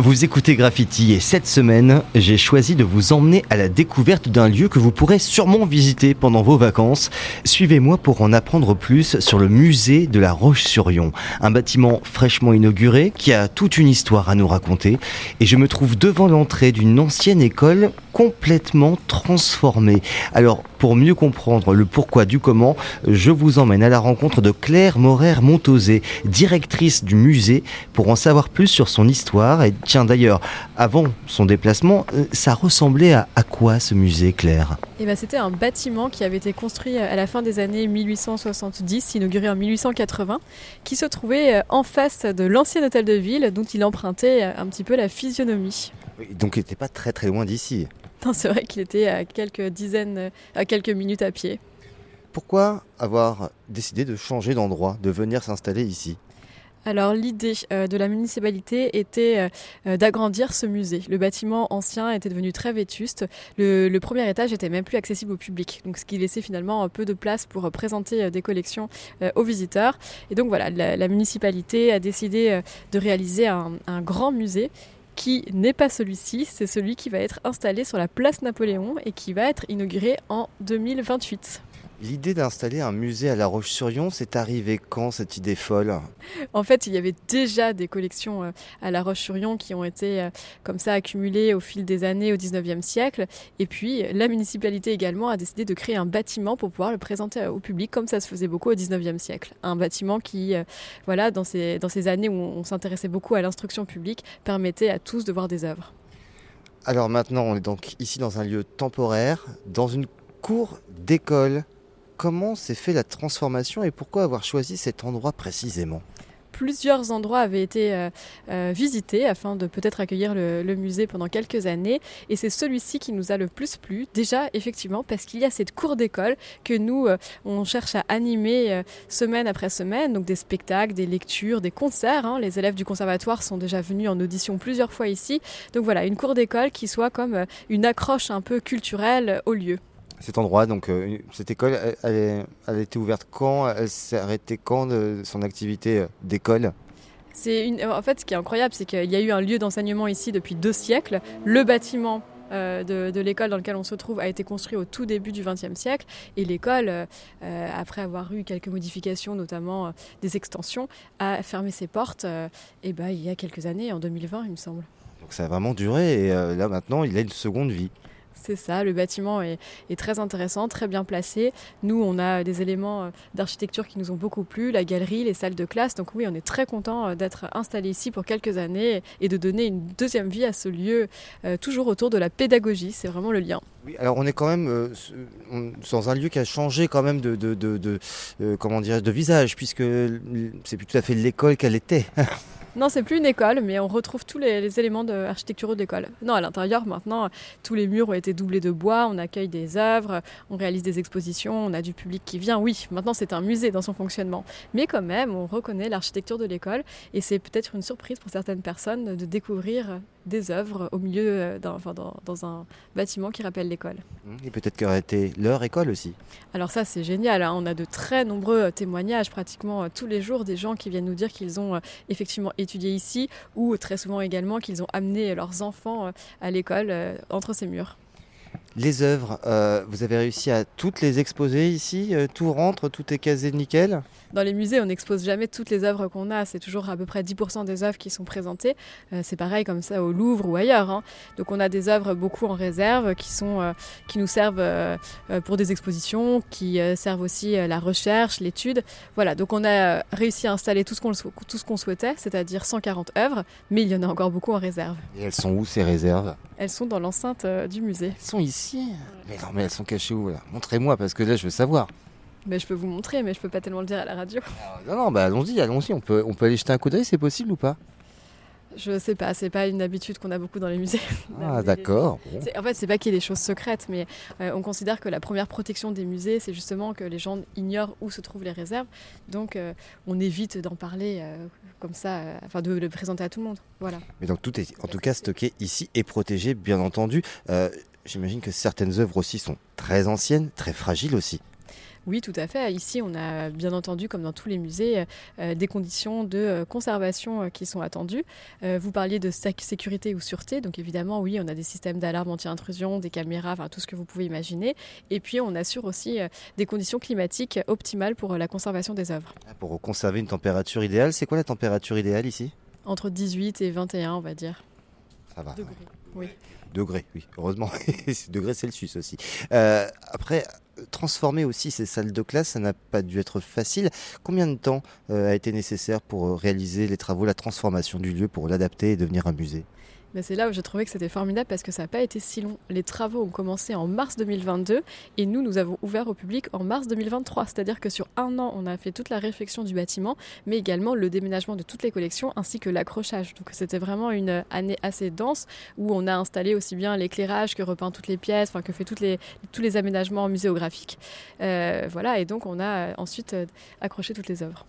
Vous écoutez Graffiti et cette semaine, j'ai choisi de vous emmener à la découverte d'un lieu que vous pourrez sûrement visiter pendant vos vacances. Suivez-moi pour en apprendre plus sur le musée de la Roche-sur-Yon, un bâtiment fraîchement inauguré qui a toute une histoire à nous raconter et je me trouve devant l'entrée d'une ancienne école complètement transformée. Alors, pour mieux comprendre le pourquoi du comment, je vous emmène à la rencontre de Claire Morer-Montosé, directrice du musée, pour en savoir plus sur son histoire. Et tiens, d'ailleurs, avant son déplacement, euh, ça ressemblait à, à quoi ce musée, Claire? Eh ben, C'était un bâtiment qui avait été construit à la fin des années 1870, inauguré en 1880, qui se trouvait euh, en face de l'ancien hôtel de ville, dont il empruntait euh, un petit peu la physionomie. Donc il n'était pas très très loin d'ici. Non, c'est vrai qu'il était à quelques dizaines, à quelques minutes à pied. Pourquoi avoir décidé de changer d'endroit, de venir s'installer ici? Alors l'idée euh, de la municipalité était euh, euh, d'agrandir ce musée. Le bâtiment ancien était devenu très vétuste. Le, premier étage était même plus accessible au public, donc ce qui laissait finalement un peu de place pour présenter des collections aux visiteurs. Et donc voilà, la, municipalité a décidé de réaliser un, un grand musée qui n'est pas celui-ci, c'est celui qui va être installé sur la place Napoléon et qui va être inauguré en 2028. L'idée d'installer un musée à La Roche-sur-Yon, c'est arrivé quand cette idée folle? En fait, il y avait déjà des collections euh, à La Roche-sur-Yon qui ont été euh, comme ça accumulées au fil des années au 19e siècle. Et puis, la municipalité également a décidé de créer un bâtiment pour pouvoir le présenter au public comme ça se faisait beaucoup au 19e siècle. Un bâtiment qui, euh, voilà, dans ces, dans ces années où on s'intéressait beaucoup à l'instruction publique, permettait à tous de voir des œuvres. Alors maintenant, on est donc ici dans un lieu temporaire, dans une cour d'école comment s'est fait la transformation et pourquoi avoir choisi cet endroit précisément? Plusieurs endroits avaient été euh, euh, visités afin de peut-être accueillir le, musée pendant quelques années. Et c'est celui-ci qui nous a le plus plu. Déjà, effectivement, parce qu'il y a cette cour d'école que nous, euh, on cherche à animer semaine après semaine. Donc des spectacles, des lectures, des concerts. Hein. Les élèves du conservatoire sont déjà venus en audition plusieurs fois ici. Donc voilà, une cour d'école qui soit comme une accroche un peu culturelle au lieu cet endroit. Donc, euh, cette école, elle, a été ouverte quand Elle s'est arrêtée quand de son activité euh, d'école? C'est une... En fait, ce qui est incroyable, c'est qu'il y a eu un lieu d'enseignement ici depuis deux siècles. Le bâtiment euh, de, l'école dans lequel on se trouve a été construit au tout début du XXe siècle et l'école, après avoir eu quelques modifications, notamment des extensions, a fermé ses portes et ben, il y a quelques années, en 2020 il me semble. Donc ça a vraiment duré et là maintenant il a une seconde vie. C'est ça, le bâtiment est, très intéressant, très bien placé. Nous, on a des éléments euh, d'architecture qui nous ont beaucoup plu, la galerie, les salles de classe. Donc oui, on est très content euh, d'être installé ici pour quelques années et de donner une deuxième vie à ce lieu, euh, toujours autour de la pédagogie. C'est vraiment le lien. Alors on est quand même dans un lieu qui a changé quand même de, de, comment de visage, puisque c'est plus tout à fait l'école qu'elle était. Non, c'est plus une école, mais on retrouve tous les, éléments de architecturaux de l'école. Non, à l'intérieur, maintenant, tous les murs ont été doublés de bois, on accueille des œuvres, on réalise des expositions, on a du public qui vient. Oui, maintenant c'est un musée dans son fonctionnement. Mais quand même, on reconnaît l'architecture de l'école et c'est peut-être une surprise pour certaines personnes de découvrir des œuvres au milieu euh, d'un, dans, un bâtiment qui rappelle l'école. Mmh, et peut-être qu'aurait été leur école aussi. Alors ça c'est génial, hein. on a de très nombreux euh, témoignages pratiquement euh, tous les jours des gens qui viennent nous dire qu'ils ont effectivement étudié ici ou très souvent également qu'ils ont amené leurs enfants à l'école entre ces murs. Les œuvres, euh, vous avez réussi à toutes les exposer ici euh, Tout rentre, tout est casé nickel Dans les musées, on n'expose jamais toutes les œuvres qu'on a. C'est toujours à peu près 10% des œuvres qui sont présentées. Euh, c'est pareil comme ça au Louvre ou ailleurs. Hein. Donc on a des œuvres beaucoup en réserve qui, sont, qui nous servent pour des expositions, qui servent aussi la recherche, l'étude. Voilà, donc on a réussi à installer tout ce qu'on, tout ce qu'on souhaitait, c'est-à-dire 140 œuvres, mais il y en a encore beaucoup en réserve. Et elles sont où ces réserves? Elles sont dans l'enceinte du musée. Elles sont ici mais non, mais elles sont cachées où là? Montrez-moi parce que là je veux savoir. Mais je peux vous montrer, mais je peux pas tellement le dire à la radio. Non, non, bah allons-y, allons-y. On peut, on peut aller jeter un coup d'œil, c'est possible ou pas? Je sais pas, c'est pas une habitude qu'on a beaucoup dans les musées. Ah d'accord. En fait, c'est pas qu'il y ait des choses secrètes, mais euh, on considère que la première protection des musées, c'est justement que les gens ignorent où se trouvent les réserves. Donc, euh, on évite d'en parler euh, comme ça, enfin de le présenter à tout le monde. Voilà. Mais donc tout est en tout cas stocké ici et protégé, bien entendu. J'imagine que certaines œuvres aussi sont très anciennes, très fragiles aussi. Oui, tout à fait. Ici, on a bien entendu, comme dans tous les musées, euh, des conditions de euh, conservation euh, qui sont attendues. vous parliez de sécurité ou sûreté, donc évidemment, oui, on a des systèmes d'alarme anti-intrusion, des caméras, enfin tout ce que vous pouvez imaginer. Et puis, on assure aussi des conditions climatiques optimales pour la conservation des œuvres. Ah, pour conserver une température idéale, c'est quoi la température idéale ici? Entre 18 et 21, on va dire. Ça va. Degrés, oui. Degrés, oui. Heureusement, degrés Celsius aussi. après, transformer aussi ces salles de classe, ça n'a pas dû être facile. Combien de temps euh, a été nécessaire pour euh, réaliser les travaux, la transformation du lieu, pour l'adapter et devenir un musée? C'est là où j'ai trouvé que c'était formidable parce que ça n'a pas été si long. Les travaux ont commencé en mars 2022 et nous, nous avons ouvert au public en mars 2023. C'est-à-dire que sur un an, on a fait toute la réflexion du bâtiment, mais également le déménagement de toutes les collections ainsi que l'accrochage. Donc c'était vraiment une année assez dense où on a installé aussi bien l'éclairage que repeint toutes les pièces, enfin que fait les, tous les aménagements muséographiques. Euh, voilà, et donc on a ensuite euh, accroché toutes les œuvres.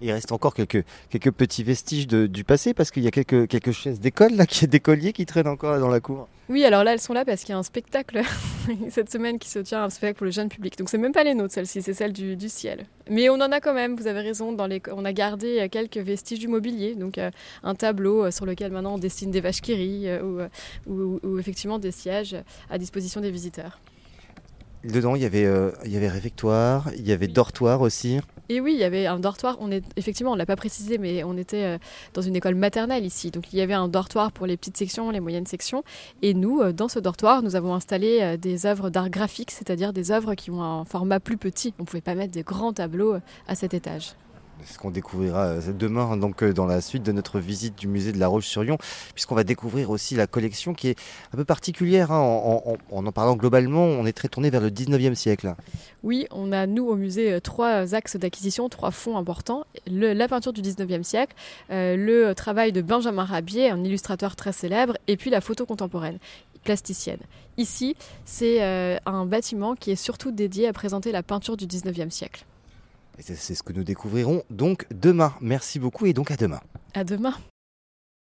Il reste encore quelques, quelques petits vestiges du passé parce qu'il y a quelques, quelques chaises d'école, là, d'écoliers qui traînent encore dans la cour. Oui, alors là, elles sont là parce qu'il y a un spectacle cette semaine qui se tient, un spectacle pour le jeune public. Donc, c'est même pas les nôtres, celles-ci, c'est celles du, ciel. Mais on en a quand même, vous avez raison, dans les, on a gardé euh, quelques vestiges du mobilier. Donc, euh, un tableau euh, sur lequel maintenant on dessine des vaches qui rient ou, ou effectivement des sièges à disposition des visiteurs. Dedans, il y avait, il y avait réfectoire, il y avait dortoir aussi. Et oui, il y avait un dortoir. On est effectivement, on l'a pas précisé, mais on était euh, dans une école maternelle ici, donc il y avait un dortoir pour les petites sections, les moyennes sections. Et nous, euh, dans ce dortoir, nous avons installé euh, des œuvres d'art graphique, c'est-à-dire des œuvres qui ont un format plus petit. On pouvait pas mettre des grands tableaux à cet étage ce qu'on découvrira euh, demain donc euh, dans la suite de notre visite du musée de la Roche-sur-Yon, puisqu'on va découvrir aussi la collection qui est un peu particulière. Hein. En, en, parlant globalement, on est très tourné vers le 19e siècle. Oui, on a nous au musée euh, trois axes d'acquisition, trois fonds importants. la peinture du 19e siècle, le travail de Benjamin Rabier, un illustrateur très célèbre, et puis la photo contemporaine plasticienne. Ici, c'est un bâtiment qui est surtout dédié à présenter la peinture du 19e siècle. C'est ce que nous découvrirons donc demain. Merci beaucoup et donc à demain. À demain.